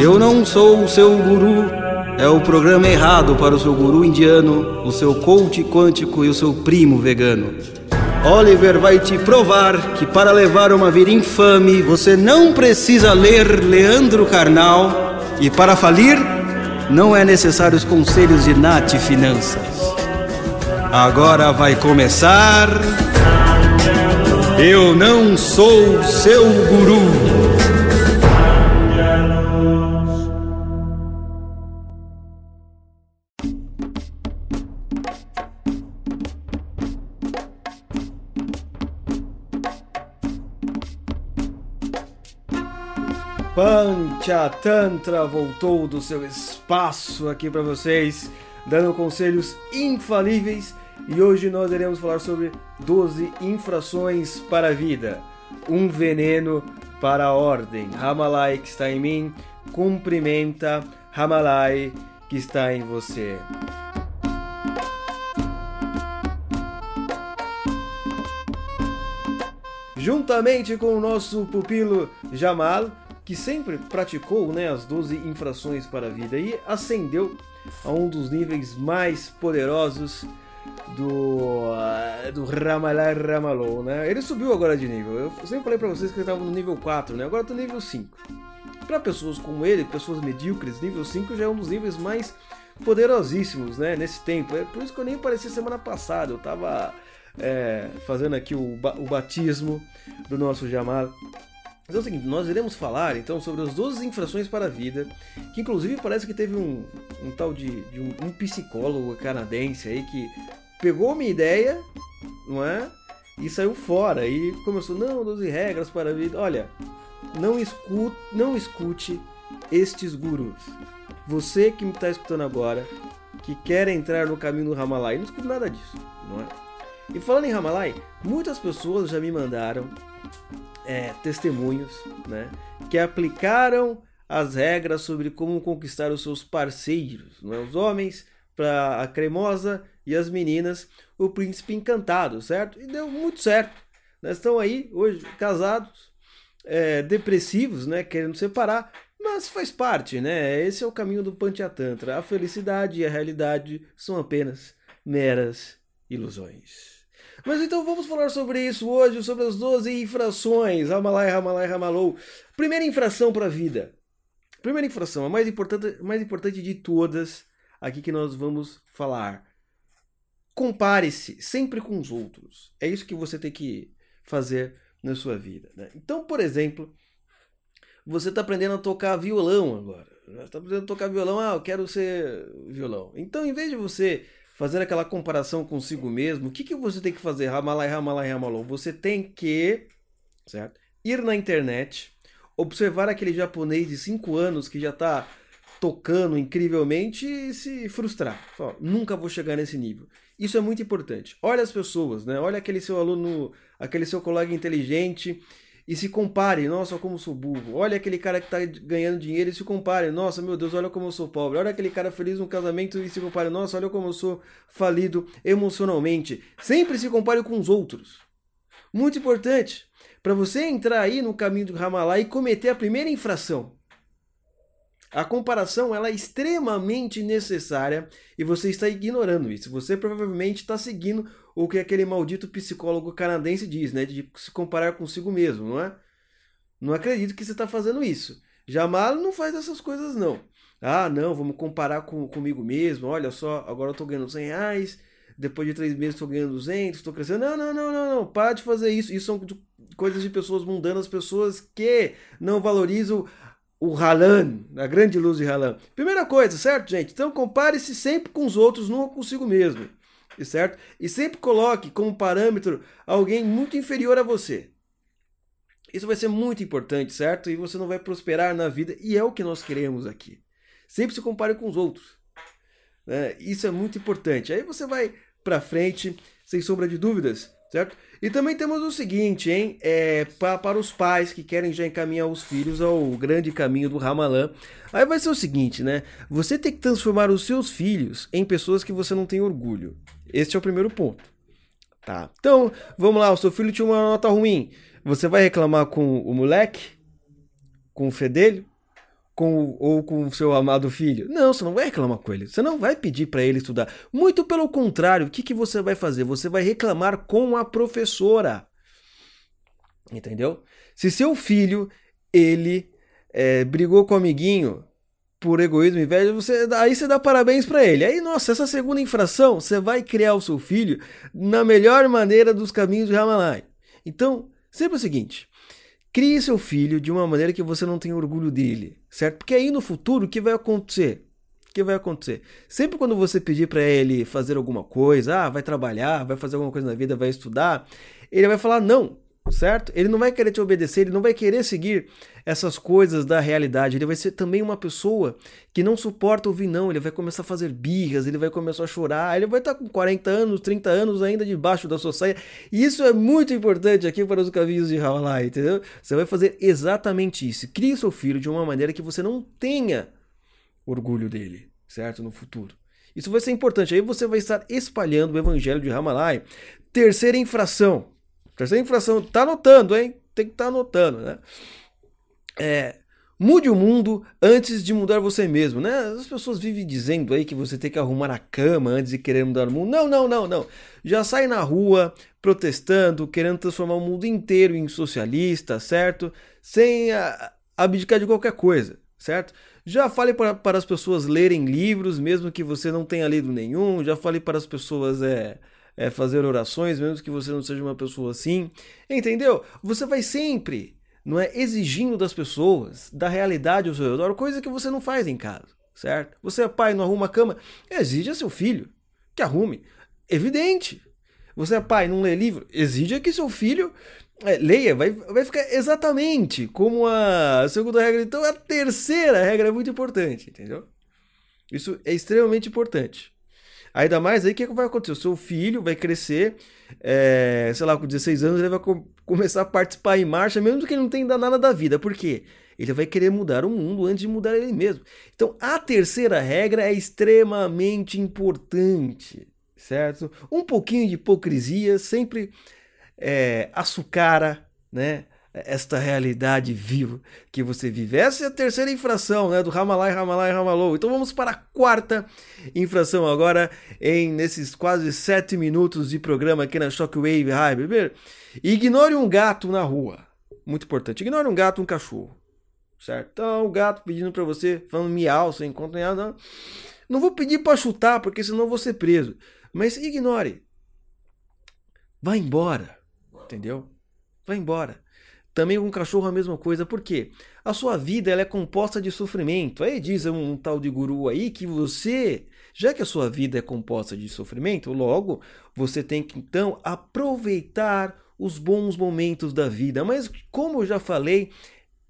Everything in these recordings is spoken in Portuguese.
Eu não sou o seu guru. É o programa errado para o seu guru indiano, o seu coach quântico e o seu primo vegano. Oliver vai te provar que para levar uma vida infame você não precisa ler Leandro Carnal e para falir não é necessário os conselhos de Nath Finanças. Agora vai começar. Eu não sou seu guru. Panchatantra voltou do seu espaço aqui para vocês, dando conselhos infalíveis. E hoje nós iremos falar sobre 12 infrações para a vida, um veneno para a ordem. Ramalai que está em mim, cumprimenta Ramalai que está em você. Juntamente com o nosso pupilo Jamal, que sempre praticou né, as 12 infrações para a vida e ascendeu a um dos níveis mais poderosos do, uh, do Ramalai Ramalou, né? Ele subiu agora de nível. Eu sempre falei para vocês que ele estava no nível 4, né? Agora está no nível 5. Para pessoas como ele, pessoas medíocres, nível 5 já é um dos níveis mais poderosíssimos, né? Nesse tempo. É por isso que eu nem apareci semana passada. Eu estava é, fazendo aqui o, o batismo do nosso Jamal mas é o seguinte, nós iremos falar então sobre as 12 infrações para a vida, que inclusive parece que teve um, um tal de, de um, um, psicólogo canadense aí que pegou minha ideia, não é? E saiu fora e começou, não, 12 regras para a vida. Olha, não escute, não escute estes gurus. Você que me está escutando agora, que quer entrar no caminho do Ramalai, não escute nada disso, não é? E falando em Ramalai, muitas pessoas já me mandaram é, testemunhos né, que aplicaram as regras sobre como conquistar os seus parceiros, não é? os homens para a cremosa e as meninas o príncipe encantado, certo? E deu muito certo. Nós estão aí hoje casados, é, depressivos, né, querendo separar, mas faz parte, né? Esse é o caminho do Panchatantra. A felicidade e a realidade são apenas meras ilusões. Mas então vamos falar sobre isso hoje, sobre as 12 infrações. Ramalai, Ramalai, Ramalou. Primeira infração para a vida. Primeira infração, a mais importante, mais importante de todas, aqui que nós vamos falar. Compare-se sempre com os outros. É isso que você tem que fazer na sua vida. Né? Então, por exemplo, você está aprendendo a tocar violão agora. Está aprendendo a tocar violão, ah, eu quero ser violão. Então, em vez de você fazer aquela comparação consigo mesmo, o que, que você tem que fazer? Ramalai, Ramalai, Ramalou. Você tem que certo? ir na internet, observar aquele japonês de 5 anos que já está tocando incrivelmente e se frustrar. Fala, nunca vou chegar nesse nível. Isso é muito importante. Olha as pessoas, né? Olha aquele seu aluno, aquele seu colega inteligente e se compare, nossa, como sou burro. Olha aquele cara que está ganhando dinheiro e se compare, nossa, meu Deus, olha como eu sou pobre. Olha aquele cara feliz no casamento e se compare, nossa, olha como eu sou falido emocionalmente. Sempre se compare com os outros. Muito importante para você entrar aí no caminho do Ramallah e cometer a primeira infração. A comparação ela é extremamente necessária e você está ignorando isso. Você provavelmente está seguindo o que aquele maldito psicólogo canadense diz, né? De se comparar consigo mesmo, não é? Não acredito que você está fazendo isso. Jamal não faz essas coisas, não. Ah, não, vamos comparar com, comigo mesmo. Olha só, agora eu estou ganhando 100 reais. Depois de três meses estou ganhando 200, estou crescendo. Não, não, não, não, não. Para de fazer isso. Isso são coisas de pessoas mundanas, pessoas que não valorizam o Halan, a grande luz de Halan. Primeira coisa, certo, gente? Então compare-se sempre com os outros, não consigo mesmo certo? E sempre coloque como parâmetro alguém muito inferior a você. Isso vai ser muito importante, certo? E você não vai prosperar na vida, e é o que nós queremos aqui. Sempre se compare com os outros. Né? Isso é muito importante. Aí você vai para frente, sem sombra de dúvidas, certo? E também temos o seguinte, hein? É, pra, para os pais que querem já encaminhar os filhos ao grande caminho do Ramalã. Aí vai ser o seguinte, né? Você tem que transformar os seus filhos em pessoas que você não tem orgulho. Este é o primeiro ponto. Tá. Então, vamos lá, o seu filho tinha uma nota ruim. Você vai reclamar com o moleque? Com o fedelho? Com ou com o seu amado filho? Não, você não vai reclamar com ele. Você não vai pedir para ele estudar. Muito pelo contrário, o que, que você vai fazer? Você vai reclamar com a professora. Entendeu? Se seu filho, ele é, brigou com o amiguinho por egoísmo e inveja, você, aí você dá parabéns para ele. Aí, nossa, essa segunda infração, você vai criar o seu filho na melhor maneira dos caminhos de Ramalai. Então, sempre o seguinte, crie seu filho de uma maneira que você não tenha orgulho dele, certo? Porque aí no futuro, o que vai acontecer? O que vai acontecer? Sempre quando você pedir para ele fazer alguma coisa, ah, vai trabalhar, vai fazer alguma coisa na vida, vai estudar, ele vai falar não, certo? Ele não vai querer te obedecer, ele não vai querer seguir essas coisas da realidade. Ele vai ser também uma pessoa que não suporta ouvir não, ele vai começar a fazer birras, ele vai começar a chorar, ele vai estar com 40 anos, 30 anos ainda debaixo da sua saia. E isso é muito importante aqui para os caminhos de Hawaii, entendeu? Você vai fazer exatamente isso. Crie seu filho de uma maneira que você não tenha orgulho dele, certo? No futuro. Isso vai ser importante. Aí você vai estar espalhando o evangelho de Ramalai. Terceira infração. Terceira infração, tá anotando, hein? Tem que estar tá anotando, né? É, mude o mundo antes de mudar você mesmo, né? As pessoas vivem dizendo aí que você tem que arrumar a cama antes de querer mudar o mundo. Não, não, não, não. Já sai na rua protestando, querendo transformar o mundo inteiro em socialista, certo? Sem a, abdicar de qualquer coisa, certo? Já fale para, para as pessoas lerem livros, mesmo que você não tenha lido nenhum. Já fale para as pessoas é, é, fazer orações, mesmo que você não seja uma pessoa assim. Entendeu? Você vai sempre não é exigindo das pessoas, da realidade ao seu redor, coisa que você não faz em casa, certo? Você é pai, não arruma a cama, exige a seu filho que arrume. Evidente. Você é pai, não lê livro, exige que seu filho é, leia, vai, vai ficar exatamente como a segunda regra. Então a terceira regra é muito importante, entendeu? Isso é extremamente importante. Ainda mais aí, o que, que vai acontecer? O seu filho vai crescer, é, sei lá, com 16 anos, ele vai co começar a participar em marcha, mesmo que ele não tenha nada da vida. Por quê? Ele vai querer mudar o mundo antes de mudar ele mesmo. Então, a terceira regra é extremamente importante, certo? Um pouquinho de hipocrisia sempre é, açucara, né? Esta realidade viva que você vive. Essa é a terceira infração, né, do Ramalai, Ramalai, Ramalou. Então vamos para a quarta infração agora, em nesses quase sete minutos de programa aqui na Shockwave High, bebê. Ignore um gato na rua. Muito importante. Ignore um gato, um cachorro. Certo? Então, o gato pedindo para você, falando miau, você encontra não. Não vou pedir para chutar, porque senão vou ser preso. Mas ignore. Vá embora. Entendeu? Vá embora. Também com cachorro a mesma coisa, porque a sua vida ela é composta de sofrimento. Aí diz um, um tal de guru aí que você, já que a sua vida é composta de sofrimento, logo você tem que então aproveitar os bons momentos da vida. Mas como eu já falei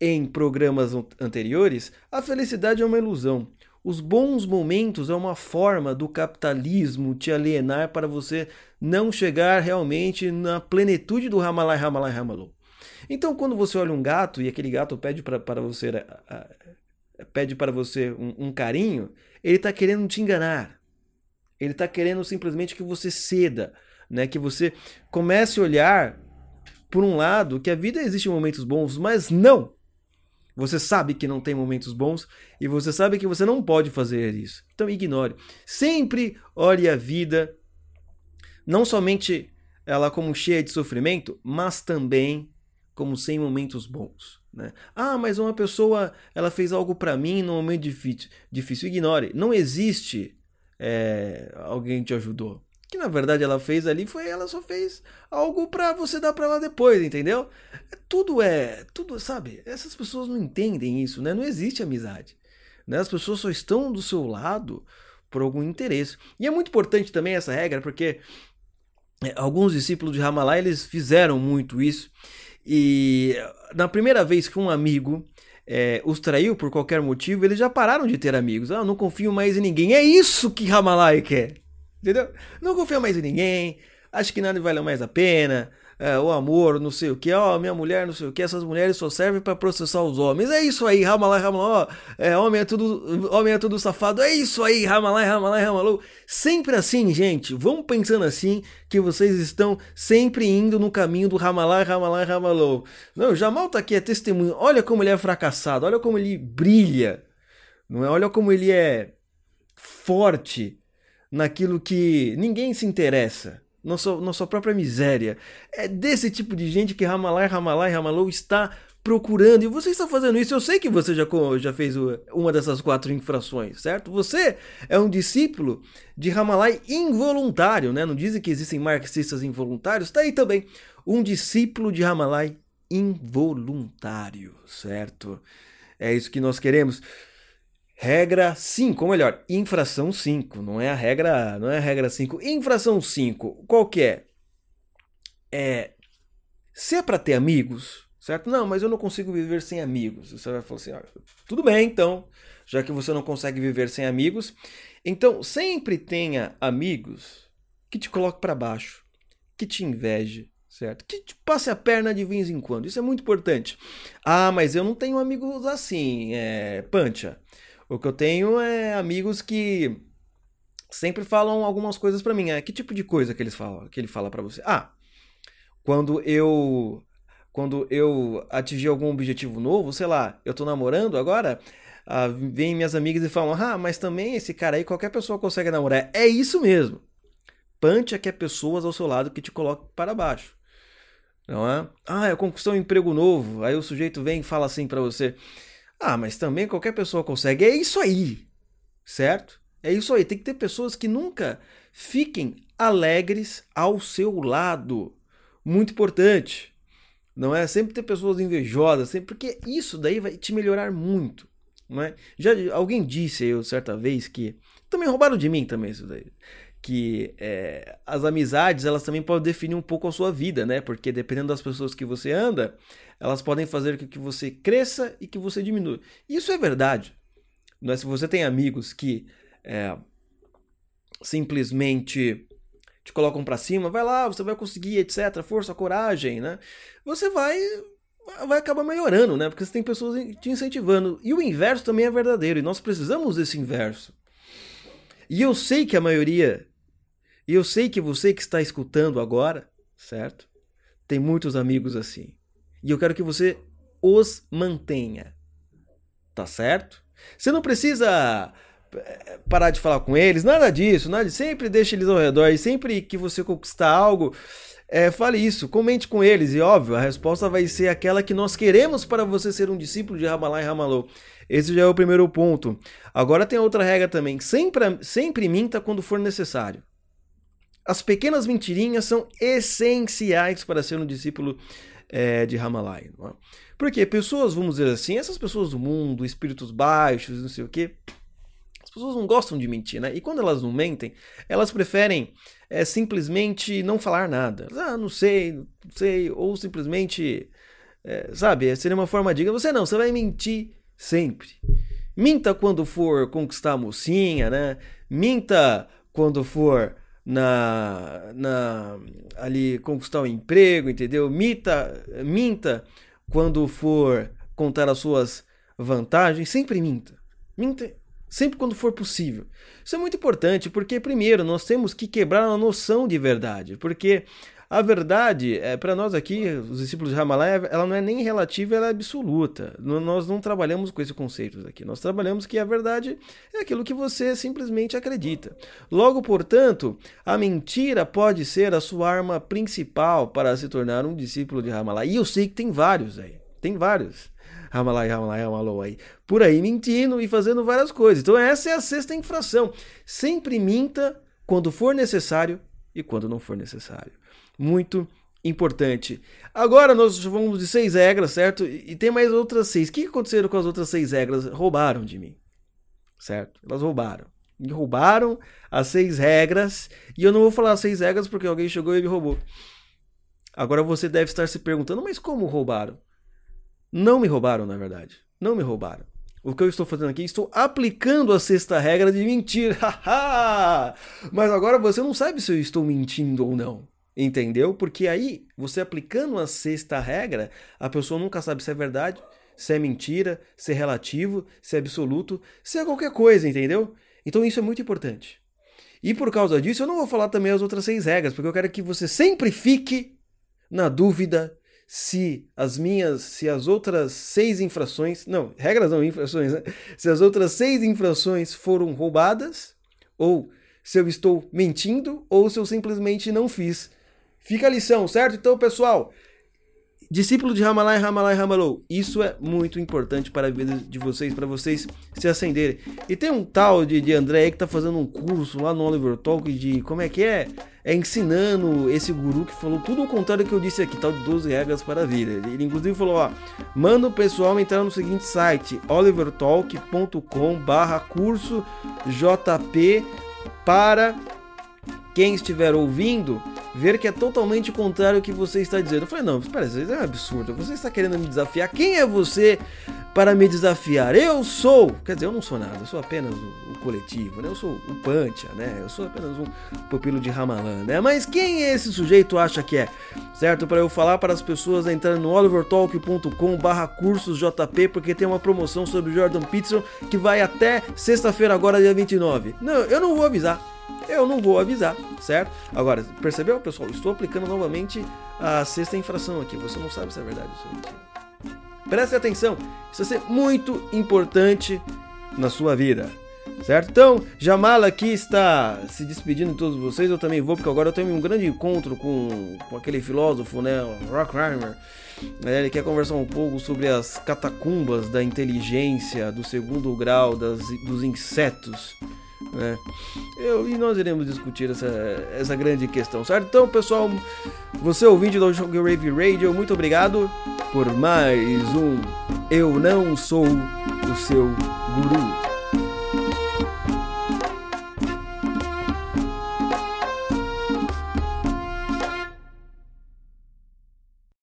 em programas anteriores, a felicidade é uma ilusão. Os bons momentos é uma forma do capitalismo te alienar para você não chegar realmente na plenitude do Ramalai, Ramalai, Ramalou. Então, quando você olha um gato e aquele gato pede para você pede para você um, um carinho, ele está querendo te enganar. Ele está querendo simplesmente que você ceda, né? Que você comece a olhar por um lado que a vida existe momentos bons, mas não. Você sabe que não tem momentos bons e você sabe que você não pode fazer isso. Então ignore. Sempre olhe a vida não somente ela como cheia de sofrimento, mas também como sem momentos bons. Né? Ah, mas uma pessoa ela fez algo para mim num momento difícil. Difícil, ignore. Não existe é, alguém te ajudou. Que na verdade ela fez ali foi ela só fez algo para você dar para ela depois, entendeu? Tudo é, tudo, sabe? Essas pessoas não entendem isso, né? Não existe amizade. Né? As pessoas só estão do seu lado por algum interesse. E é muito importante também essa regra, porque é, alguns discípulos de Ramallah eles fizeram muito isso e na primeira vez que um amigo é, os traiu por qualquer motivo, eles já pararam de ter amigos. Ah, não confio mais em ninguém. É isso que Ramalai quer. Entendeu? Não confio mais em ninguém. Acho que nada vale mais a pena. É, o amor, não sei o que, ó, minha mulher, não sei o que, essas mulheres só servem para processar os homens. É isso aí, Ramalai, Ramaló, é, homem é tudo, homem é tudo safado. É isso aí, Ramalai, Ramalai, Ramalô. Sempre assim, gente. Vamos pensando assim que vocês estão sempre indo no caminho do Ramalai, Ramalai, Ramalô. Não, Jamal tá aqui é testemunho. Olha como ele é fracassado, olha como ele brilha. Não é? Olha como ele é forte naquilo que ninguém se interessa na sua própria miséria. É desse tipo de gente que Ramalai, Ramalai, Ramalou está procurando. E você está fazendo isso. Eu sei que você já, já fez uma dessas quatro infrações, certo? Você é um discípulo de Ramalai involuntário, né? Não dizem que existem marxistas involuntários? Está aí também. Um discípulo de Ramalai involuntário, certo? É isso que nós queremos. Regra 5, ou melhor, infração 5, não é a regra, não é a regra 5. Infração 5, qual que é? É se é para ter amigos, certo? Não, mas eu não consigo viver sem amigos. Você vai falar assim, ah, tudo bem então, já que você não consegue viver sem amigos, então sempre tenha amigos que te coloquem para baixo, que te inveje, certo? Que te passe a perna de vez em quando. Isso é muito importante. Ah, mas eu não tenho amigos assim, é, pancha. O que eu tenho é amigos que sempre falam algumas coisas para mim. É que tipo de coisa que eles falam, que ele fala para você? Ah, quando eu quando eu atingir algum objetivo novo, sei lá, eu tô namorando agora, ah, vem minhas amigas e falam: "Ah, mas também esse cara aí qualquer pessoa consegue namorar". É isso mesmo. Punch é que é pessoas ao seu lado que te colocam para baixo. Não é? Ah, eu conquistei um emprego novo. Aí o sujeito vem e fala assim para você: ah, mas também qualquer pessoa consegue. É isso aí, certo? É isso aí. Tem que ter pessoas que nunca fiquem alegres ao seu lado. Muito importante. Não é sempre ter pessoas invejosas, sempre porque isso daí vai te melhorar muito, não é? Já alguém disse eu certa vez que também roubaram de mim também isso daí que é, as amizades elas também podem definir um pouco a sua vida, né? Porque dependendo das pessoas que você anda, elas podem fazer com que você cresça e que você diminua. Isso é verdade. Não é? Se você tem amigos que é, simplesmente te colocam para cima, vai lá, você vai conseguir, etc. Força, coragem, né? Você vai vai acabar melhorando, né? Porque você tem pessoas te incentivando. E o inverso também é verdadeiro, e nós precisamos desse inverso. E eu sei que a maioria, e eu sei que você que está escutando agora, certo? Tem muitos amigos assim. E eu quero que você os mantenha. Tá certo? Você não precisa eh, parar de falar com eles, nada disso, nada, sempre deixe eles ao redor e sempre que você conquistar algo, é, fale isso, comente com eles e óbvio, a resposta vai ser aquela que nós queremos para você ser um discípulo de Ramalá e Ramalô. Esse já é o primeiro ponto. Agora tem outra regra também. Sempre, sempre minta quando for necessário. As pequenas mentirinhas são essenciais para ser um discípulo é, de Ramalai. É? Porque pessoas, vamos dizer assim, essas pessoas do mundo, espíritos baixos, não sei o quê, as pessoas não gostam de mentir, né? E quando elas não mentem, elas preferem é, simplesmente não falar nada. Ah, não sei, não sei, ou simplesmente, é, sabe, seria uma forma de você não, você vai mentir sempre. Minta quando for conquistar a mocinha, né? Minta quando for na, na ali conquistar o um emprego, entendeu? Minta, minta quando for contar as suas vantagens, sempre minta. Minta sempre quando for possível. Isso é muito importante porque primeiro nós temos que quebrar a noção de verdade, porque a verdade, é, para nós aqui, os discípulos de Ramallah, ela não é nem relativa, ela é absoluta. Nós não trabalhamos com esses conceitos aqui. Nós trabalhamos que a verdade é aquilo que você simplesmente acredita. Logo, portanto, a mentira pode ser a sua arma principal para se tornar um discípulo de Ramallah. E eu sei que tem vários aí. Tem vários. Ramalai, Ramalai, Ramalou aí. Por aí mentindo e fazendo várias coisas. Então essa é a sexta infração. Sempre minta quando for necessário e quando não for necessário muito importante. Agora nós vamos de seis regras, certo? E tem mais outras seis. O que aconteceram com as outras seis regras? Roubaram de mim, certo? Elas roubaram. Me roubaram as seis regras. E eu não vou falar as seis regras porque alguém chegou e me roubou. Agora você deve estar se perguntando, mas como roubaram? Não me roubaram, na verdade. Não me roubaram. O que eu estou fazendo aqui? Estou aplicando a sexta regra de mentir. mas agora você não sabe se eu estou mentindo ou não. Entendeu? Porque aí, você aplicando a sexta regra, a pessoa nunca sabe se é verdade, se é mentira, se é relativo, se é absoluto, se é qualquer coisa, entendeu? Então isso é muito importante. E por causa disso, eu não vou falar também as outras seis regras, porque eu quero que você sempre fique na dúvida se as minhas, se as outras seis infrações, não, regras não, infrações, né? Se as outras seis infrações foram roubadas, ou se eu estou mentindo, ou se eu simplesmente não fiz. Fica a lição, certo? Então, pessoal, Discípulo de Ramalai, Ramalai, Ramalou. Isso é muito importante para a vida de vocês, para vocês se acenderem. E tem um tal de, de André aí que tá fazendo um curso lá no Oliver Talk de como é que é? É ensinando esse guru que falou tudo o contrário que eu disse aqui, tal de 12 regras para a vida. Ele, ele inclusive falou, ó, manda o pessoal entrar no seguinte site, olivertalk.com barra curso JP para quem estiver ouvindo ver que é totalmente contrário ao que você está dizendo. Eu falei, não, espera, isso é um absurdo. Você está querendo me desafiar? Quem é você para me desafiar? Eu sou, quer dizer, eu não sou nada, eu sou apenas o, o coletivo, né? Eu sou o Pancha, né? Eu sou apenas um pupilo de Ramalan, né? Mas quem esse sujeito acha que é? Certo? Para eu falar para as pessoas entrarem no olivertalk.com barra cursos JP, porque tem uma promoção sobre Jordan Peterson que vai até sexta-feira agora, dia 29. Não, eu não vou avisar eu não vou avisar, certo? Agora, percebeu, pessoal? Estou aplicando novamente a sexta infração aqui. Você não sabe se é verdade é mentira. Preste atenção, isso vai ser muito importante na sua vida. Certo? Então, Jamal aqui está se despedindo de todos vocês. Eu também vou, porque agora eu tenho um grande encontro com, com aquele filósofo, né? Rockheimer. É, ele quer conversar um pouco sobre as catacumbas da inteligência do segundo grau das, dos insetos. Né? Eu, e nós iremos discutir essa, essa grande questão, certo? Então, pessoal, você ouvinte do Jogo Rave Radio, muito obrigado por mais um Eu Não Sou o Seu Guru.